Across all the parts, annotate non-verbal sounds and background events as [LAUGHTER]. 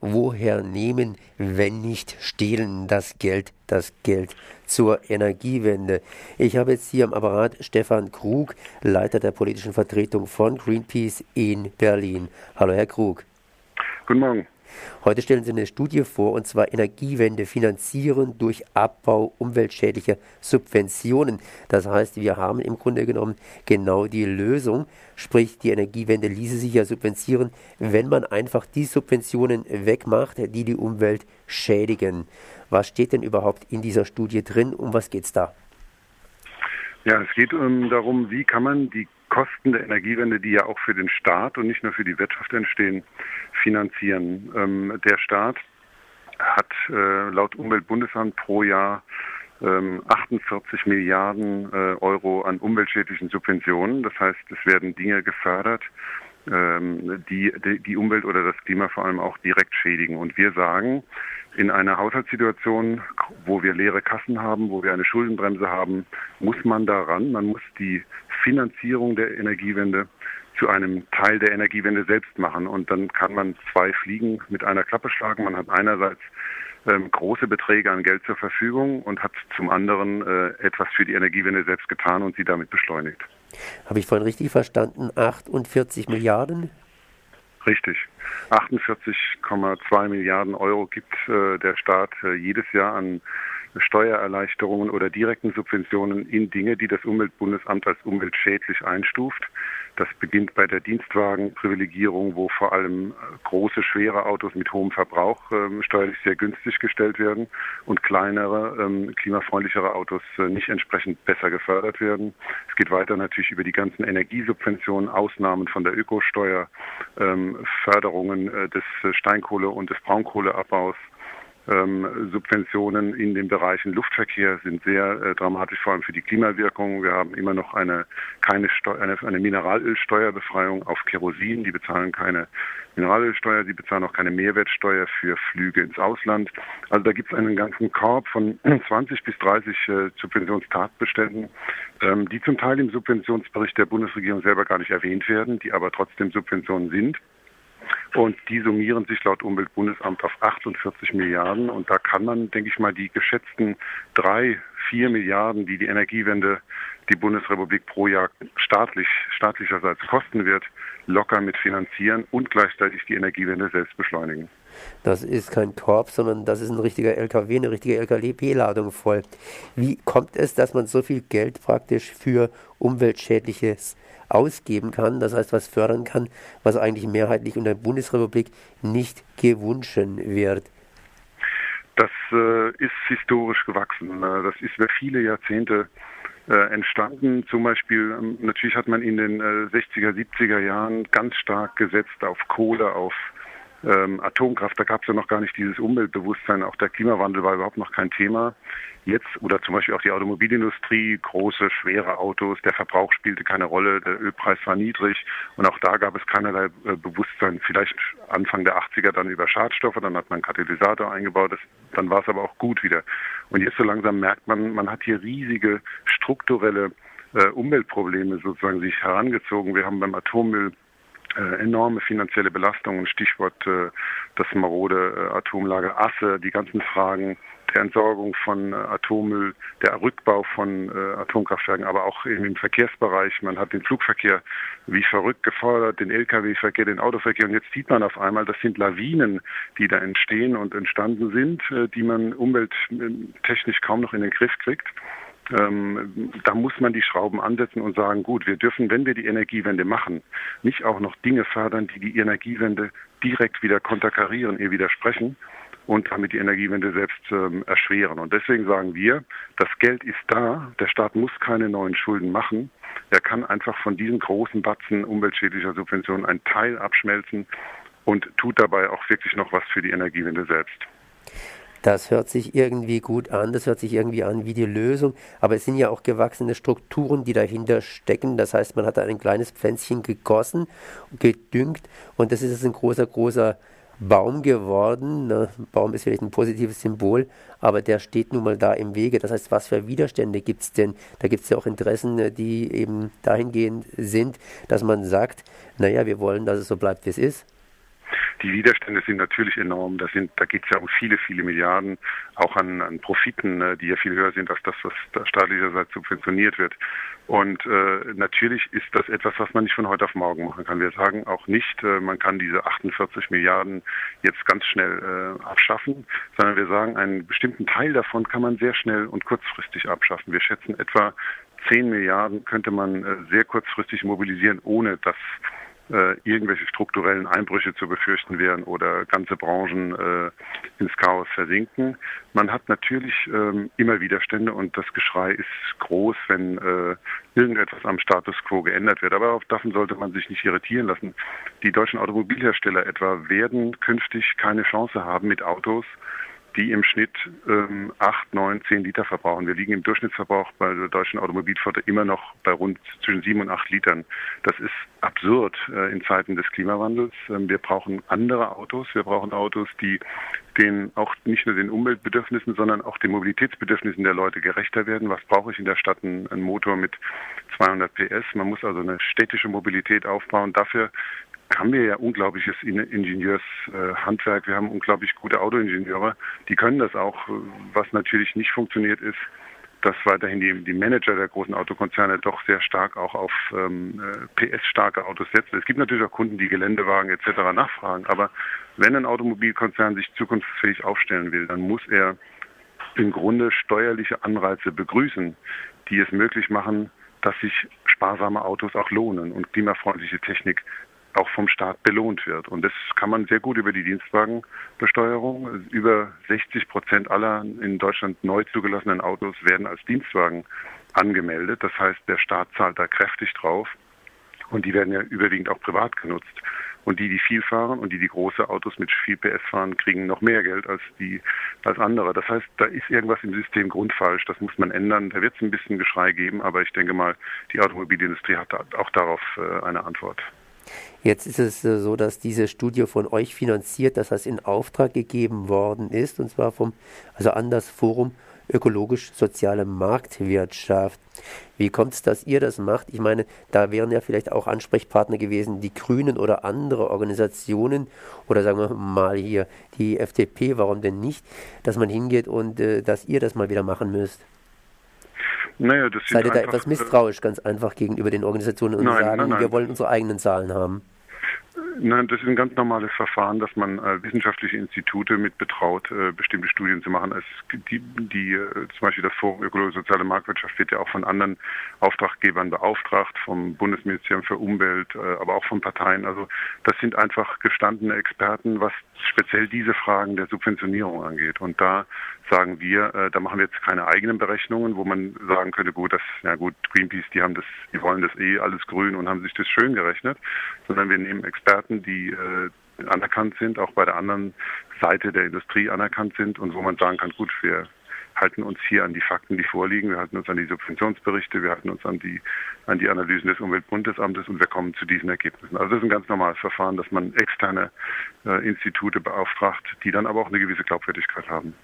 woher nehmen, wenn nicht stehlen das Geld, das Geld zur Energiewende. Ich habe jetzt hier am Apparat Stefan Krug, Leiter der politischen Vertretung von Greenpeace in Berlin. Hallo, Herr Krug. Guten Morgen. Heute stellen Sie eine Studie vor, und zwar Energiewende finanzieren durch Abbau umweltschädlicher Subventionen. Das heißt, wir haben im Grunde genommen genau die Lösung, sprich die Energiewende ließe sich ja subventionieren, wenn man einfach die Subventionen wegmacht, die die Umwelt schädigen. Was steht denn überhaupt in dieser Studie drin? Um was geht es da? Ja, es geht um, ähm, darum, wie kann man die Kosten der Energiewende, die ja auch für den Staat und nicht nur für die Wirtschaft entstehen, finanzieren. Ähm, der Staat hat äh, laut Umweltbundesamt pro Jahr ähm, 48 Milliarden äh, Euro an umweltschädlichen Subventionen. Das heißt, es werden Dinge gefördert, ähm, die, die die Umwelt oder das Klima vor allem auch direkt schädigen. Und wir sagen, in einer Haushaltssituation, wo wir leere Kassen haben, wo wir eine Schuldenbremse haben, muss man daran, man muss die Finanzierung der Energiewende zu einem Teil der Energiewende selbst machen. Und dann kann man zwei Fliegen mit einer Klappe schlagen. Man hat einerseits ähm, große Beträge an Geld zur Verfügung und hat zum anderen äh, etwas für die Energiewende selbst getan und sie damit beschleunigt. Habe ich vorhin richtig verstanden? 48 Milliarden? Richtig. 48,2 Milliarden Euro gibt äh, der Staat äh, jedes Jahr an Steuererleichterungen oder direkten Subventionen in Dinge, die das Umweltbundesamt als umweltschädlich einstuft. Das beginnt bei der Dienstwagenprivilegierung, wo vor allem äh, große, schwere Autos mit hohem Verbrauch ähm, steuerlich sehr günstig gestellt werden und kleinere, ähm, klimafreundlichere Autos äh, nicht entsprechend besser gefördert werden. Es geht weiter natürlich über die ganzen Energiesubventionen, Ausnahmen von der Ökosteuer, ähm, Förderungen äh, des Steinkohle- und des Braunkohleabbaus ähm, Subventionen in den Bereichen Luftverkehr sind sehr äh, dramatisch, vor allem für die Klimawirkung. Wir haben immer noch eine, keine Steu eine, eine Mineralölsteuerbefreiung auf Kerosin. Die bezahlen keine Mineralölsteuer, sie bezahlen auch keine Mehrwertsteuer für Flüge ins Ausland. Also da gibt es einen ganzen Korb von [CLEARS THROAT] 20 bis 30 äh, Subventionstatbeständen, ähm, die zum Teil im Subventionsbericht der Bundesregierung selber gar nicht erwähnt werden, die aber trotzdem Subventionen sind. Und die summieren sich laut Umweltbundesamt auf 48 Milliarden. Und da kann man, denke ich mal, die geschätzten drei, vier Milliarden, die die Energiewende die Bundesrepublik pro Jahr staatlich, staatlicherseits kosten wird, locker mit finanzieren und gleichzeitig die Energiewende selbst beschleunigen. Das ist kein Korb, sondern das ist ein richtiger LKW, eine richtige LKW-Ladung voll. Wie kommt es, dass man so viel Geld praktisch für umweltschädliches ausgeben kann, das heißt, was fördern kann, was eigentlich mehrheitlich in der Bundesrepublik nicht gewünscht wird? Das äh, ist historisch gewachsen. Äh, das ist über viele Jahrzehnte äh, entstanden. Zum Beispiel, ähm, natürlich hat man in den äh, 60er, 70er Jahren ganz stark gesetzt auf Kohle, auf ähm, Atomkraft, da gab es ja noch gar nicht dieses Umweltbewusstsein, auch der Klimawandel war überhaupt noch kein Thema. Jetzt, oder zum Beispiel auch die Automobilindustrie, große, schwere Autos, der Verbrauch spielte keine Rolle, der Ölpreis war niedrig und auch da gab es keinerlei äh, Bewusstsein. Vielleicht Anfang der 80er dann über Schadstoffe, dann hat man Katalysator eingebaut, das, dann war es aber auch gut wieder. Und jetzt so langsam merkt man, man hat hier riesige strukturelle äh, Umweltprobleme sozusagen sich herangezogen. Wir haben beim Atommüll enorme finanzielle Belastungen, Stichwort äh, das marode äh, Atomlager Asse, die ganzen Fragen der Entsorgung von äh, Atommüll, der Rückbau von äh, Atomkraftwerken, aber auch eben im Verkehrsbereich. Man hat den Flugverkehr wie verrückt gefordert, den Lkw-Verkehr, den Autoverkehr. Und jetzt sieht man auf einmal, das sind Lawinen, die da entstehen und entstanden sind, äh, die man umwelttechnisch kaum noch in den Griff kriegt. Ähm, da muss man die Schrauben ansetzen und sagen, gut, wir dürfen, wenn wir die Energiewende machen, nicht auch noch Dinge fördern, die die Energiewende direkt wieder konterkarieren, ihr widersprechen und damit die Energiewende selbst ähm, erschweren. Und deswegen sagen wir, das Geld ist da, der Staat muss keine neuen Schulden machen. Er kann einfach von diesen großen Batzen umweltschädlicher Subventionen einen Teil abschmelzen und tut dabei auch wirklich noch was für die Energiewende selbst. Das hört sich irgendwie gut an, das hört sich irgendwie an wie die Lösung, aber es sind ja auch gewachsene Strukturen, die dahinter stecken. Das heißt, man hat ein kleines Pflänzchen gegossen, gedüngt und das ist jetzt ein großer, großer Baum geworden. Ne? Baum ist vielleicht ein positives Symbol, aber der steht nun mal da im Wege. Das heißt, was für Widerstände gibt es denn? Da gibt es ja auch Interessen, ne, die eben dahingehend sind, dass man sagt, naja, wir wollen, dass es so bleibt, wie es ist. Die Widerstände sind natürlich enorm. Da, sind, da geht es ja um viele, viele Milliarden, auch an, an Profiten, äh, die ja viel höher sind als das, was da staatlicherseits subventioniert wird. Und äh, natürlich ist das etwas, was man nicht von heute auf morgen machen kann. Wir sagen auch nicht, äh, man kann diese 48 Milliarden jetzt ganz schnell äh, abschaffen, sondern wir sagen, einen bestimmten Teil davon kann man sehr schnell und kurzfristig abschaffen. Wir schätzen etwa 10 Milliarden könnte man äh, sehr kurzfristig mobilisieren, ohne dass äh, irgendwelche strukturellen Einbrüche zu befürchten wären oder ganze Branchen äh, ins Chaos versinken. Man hat natürlich ähm, immer Widerstände und das Geschrei ist groß, wenn äh, irgendetwas am Status quo geändert wird. Aber davon sollte man sich nicht irritieren lassen. Die deutschen Automobilhersteller etwa werden künftig keine Chance haben mit Autos, die im Schnitt ähm, 8, 9, 10 Liter verbrauchen. Wir liegen im Durchschnittsverbrauch bei der deutschen Automobilflotte immer noch bei rund zwischen 7 und 8 Litern. Das ist absurd äh, in Zeiten des Klimawandels. Ähm, wir brauchen andere Autos. Wir brauchen Autos, die den auch nicht nur den Umweltbedürfnissen, sondern auch den Mobilitätsbedürfnissen der Leute gerechter werden. Was brauche ich in der Stadt? Ein, ein Motor mit 200 PS. Man muss also eine städtische Mobilität aufbauen. Dafür haben wir ja unglaubliches Ingenieurshandwerk. Wir haben unglaublich gute Autoingenieure, die können das auch. Was natürlich nicht funktioniert ist, dass weiterhin die, die Manager der großen Autokonzerne doch sehr stark auch auf ähm, äh, PS-starke Autos setzen. Es gibt natürlich auch Kunden, die Geländewagen etc. nachfragen, aber wenn ein Automobilkonzern sich zukunftsfähig aufstellen will, dann muss er im Grunde steuerliche Anreize begrüßen, die es möglich machen, dass sich sparsame Autos auch lohnen und klimafreundliche Technik auch vom Staat belohnt wird. Und das kann man sehr gut über die Dienstwagenbesteuerung. Über 60 Prozent aller in Deutschland neu zugelassenen Autos werden als Dienstwagen angemeldet. Das heißt, der Staat zahlt da kräftig drauf. Und die werden ja überwiegend auch privat genutzt. Und die, die viel fahren und die, die große Autos mit viel PS fahren, kriegen noch mehr Geld als die, als andere. Das heißt, da ist irgendwas im System grundfalsch. Das muss man ändern. Da wird es ein bisschen Geschrei geben, aber ich denke mal, die Automobilindustrie hat auch darauf äh, eine Antwort. Jetzt ist es äh, so, dass diese Studie von euch finanziert, dass das in Auftrag gegeben worden ist, und zwar vom, also an das Forum ökologisch-soziale Marktwirtschaft. Wie kommt es, dass ihr das macht? Ich meine, da wären ja vielleicht auch Ansprechpartner gewesen, die Grünen oder andere Organisationen oder sagen wir mal hier die FDP, warum denn nicht, dass man hingeht und äh, dass ihr das mal wieder machen müsst. Naja, das Seid ihr da etwas misstrauisch ganz einfach gegenüber den Organisationen und nein, sagen, nein, nein. wir wollen unsere eigenen Zahlen haben? Nein, das ist ein ganz normales Verfahren, dass man äh, wissenschaftliche Institute mit betraut, äh, bestimmte Studien zu machen. Es, die, die, äh, zum Beispiel das Forum Ökologische Soziale Marktwirtschaft wird ja auch von anderen Auftraggebern beauftragt, vom Bundesministerium für Umwelt, äh, aber auch von Parteien. Also das sind einfach gestandene Experten, was speziell diese Fragen der Subventionierung angeht. Und da sagen wir, äh, da machen wir jetzt keine eigenen Berechnungen, wo man sagen könnte, gut, das, ja gut, Greenpeace, die haben das, die wollen das eh alles grün und haben sich das schön gerechnet, sondern wir nehmen Experten, die äh, anerkannt sind, auch bei der anderen Seite der Industrie anerkannt sind und wo man sagen kann, gut, wir halten uns hier an die Fakten, die vorliegen, wir halten uns an die Subventionsberichte, wir halten uns an die, an die Analysen des Umweltbundesamtes und wir kommen zu diesen Ergebnissen. Also das ist ein ganz normales Verfahren, dass man externe äh, Institute beauftragt, die dann aber auch eine gewisse Glaubwürdigkeit haben.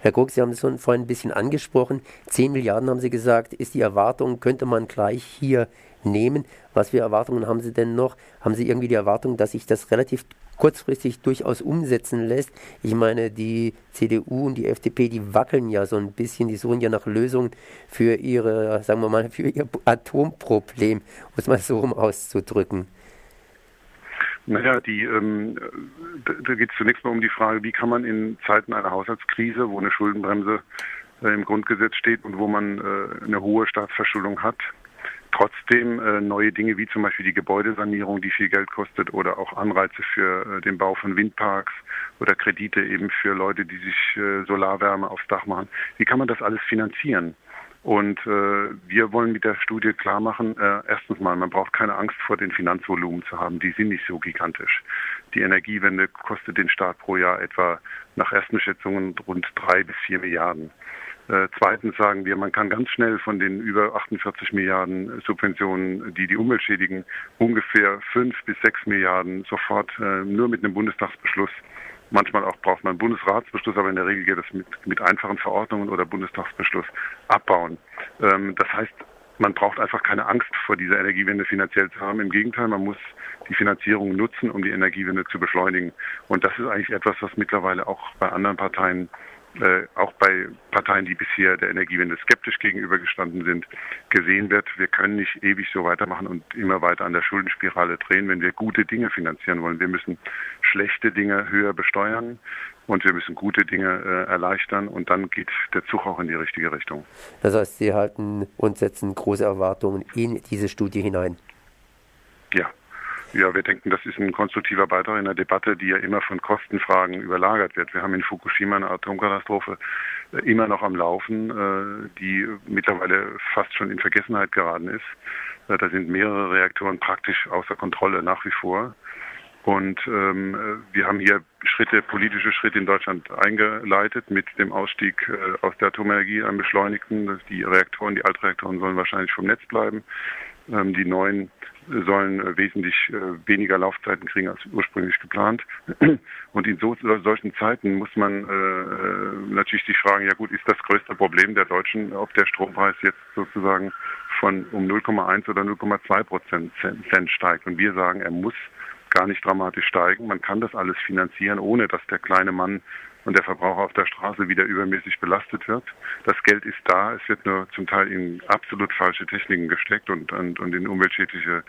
Herr Guck, Sie haben es vorhin ein bisschen angesprochen. 10 Milliarden haben Sie gesagt, ist die Erwartung, könnte man gleich hier nehmen. Was für Erwartungen haben Sie denn noch? Haben Sie irgendwie die Erwartung, dass sich das relativ kurzfristig durchaus umsetzen lässt? Ich meine, die CDU und die FDP, die wackeln ja so ein bisschen, die suchen ja nach Lösungen für ihre, sagen wir mal, für ihr Atomproblem, um es mal so rum auszudrücken. Naja, die, ähm, da, geht es zunächst mal um die Frage, wie kann man in Zeiten einer Haushaltskrise, wo eine Schuldenbremse äh, im Grundgesetz steht und wo man äh, eine hohe Staatsverschuldung hat, trotzdem äh, neue Dinge wie zum Beispiel die Gebäudesanierung, die viel Geld kostet, oder auch Anreize für äh, den Bau von Windparks oder Kredite eben für Leute, die sich äh, Solarwärme aufs Dach machen. Wie kann man das alles finanzieren? Und äh, wir wollen mit der Studie klar machen, äh, erstens mal, man braucht keine Angst vor den Finanzvolumen zu haben. Die sind nicht so gigantisch. Die Energiewende kostet den Staat pro Jahr etwa nach ersten Schätzungen rund drei bis vier Milliarden. Äh, zweitens sagen wir, man kann ganz schnell von den über 48 Milliarden Subventionen, die die Umwelt schädigen, ungefähr fünf bis sechs Milliarden sofort äh, nur mit einem Bundestagsbeschluss Manchmal auch braucht man einen Bundesratsbeschluss, aber in der Regel geht es mit, mit einfachen Verordnungen oder Bundestagsbeschluss abbauen. Ähm, das heißt, man braucht einfach keine Angst vor dieser Energiewende finanziell zu haben. Im Gegenteil, man muss die Finanzierung nutzen, um die Energiewende zu beschleunigen. Und das ist eigentlich etwas, was mittlerweile auch bei anderen Parteien äh, auch bei Parteien, die bisher der Energiewende skeptisch gegenübergestanden sind, gesehen wird. Wir können nicht ewig so weitermachen und immer weiter an der Schuldenspirale drehen, wenn wir gute Dinge finanzieren wollen. Wir müssen schlechte Dinge höher besteuern und wir müssen gute Dinge äh, erleichtern und dann geht der Zug auch in die richtige Richtung. Das heißt, Sie halten und setzen große Erwartungen in diese Studie hinein. Ja, ja, wir denken, das ist ein konstruktiver Beitrag in der Debatte, die ja immer von Kostenfragen überlagert wird. Wir haben in Fukushima eine Atomkatastrophe äh, immer noch am Laufen, äh, die mittlerweile fast schon in Vergessenheit geraten ist. Äh, da sind mehrere Reaktoren praktisch außer Kontrolle nach wie vor. Und ähm, wir haben hier Schritte, politische Schritte in Deutschland eingeleitet mit dem Ausstieg äh, aus der Atomenergie, einem beschleunigten. Die Reaktoren, die Altreaktoren sollen wahrscheinlich vom Netz bleiben. Ähm, die neuen sollen äh, wesentlich äh, weniger Laufzeiten kriegen als ursprünglich geplant. [CLEARS THROAT] Und in so, solchen Zeiten muss man äh, natürlich sich fragen, ja gut, ist das größte Problem der Deutschen, ob der Strompreis jetzt sozusagen von um 0,1 oder 0,2 Prozent Cent steigt. Und wir sagen, er muss gar nicht dramatisch steigen. Man kann das alles finanzieren, ohne dass der kleine Mann und der Verbraucher auf der Straße wieder übermäßig belastet wird. Das Geld ist da, es wird nur zum Teil in absolut falsche Techniken gesteckt und, und, und in umweltschädliche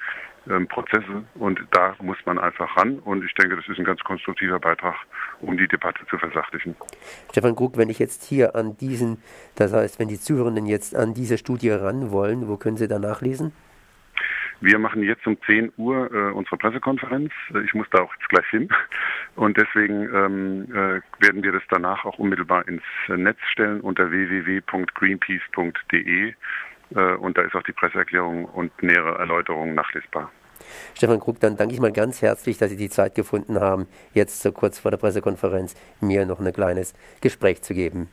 ähm, Prozesse und da muss man einfach ran und ich denke, das ist ein ganz konstruktiver Beitrag, um die Debatte zu versachlichen. Stefan Krug, wenn ich jetzt hier an diesen, das heißt, wenn die Zuhörenden jetzt an diese Studie ran wollen, wo können sie da nachlesen? Wir machen jetzt um 10 Uhr äh, unsere Pressekonferenz. Äh, ich muss da auch jetzt gleich hin. [LAUGHS] Und deswegen ähm, äh, werden wir das danach auch unmittelbar ins Netz stellen unter www.greenpeace.de. Äh, und da ist auch die Presseerklärung und nähere Erläuterungen nachlesbar. Stefan Krug, dann danke ich mal ganz herzlich, dass Sie die Zeit gefunden haben, jetzt so kurz vor der Pressekonferenz mir noch ein kleines Gespräch zu geben.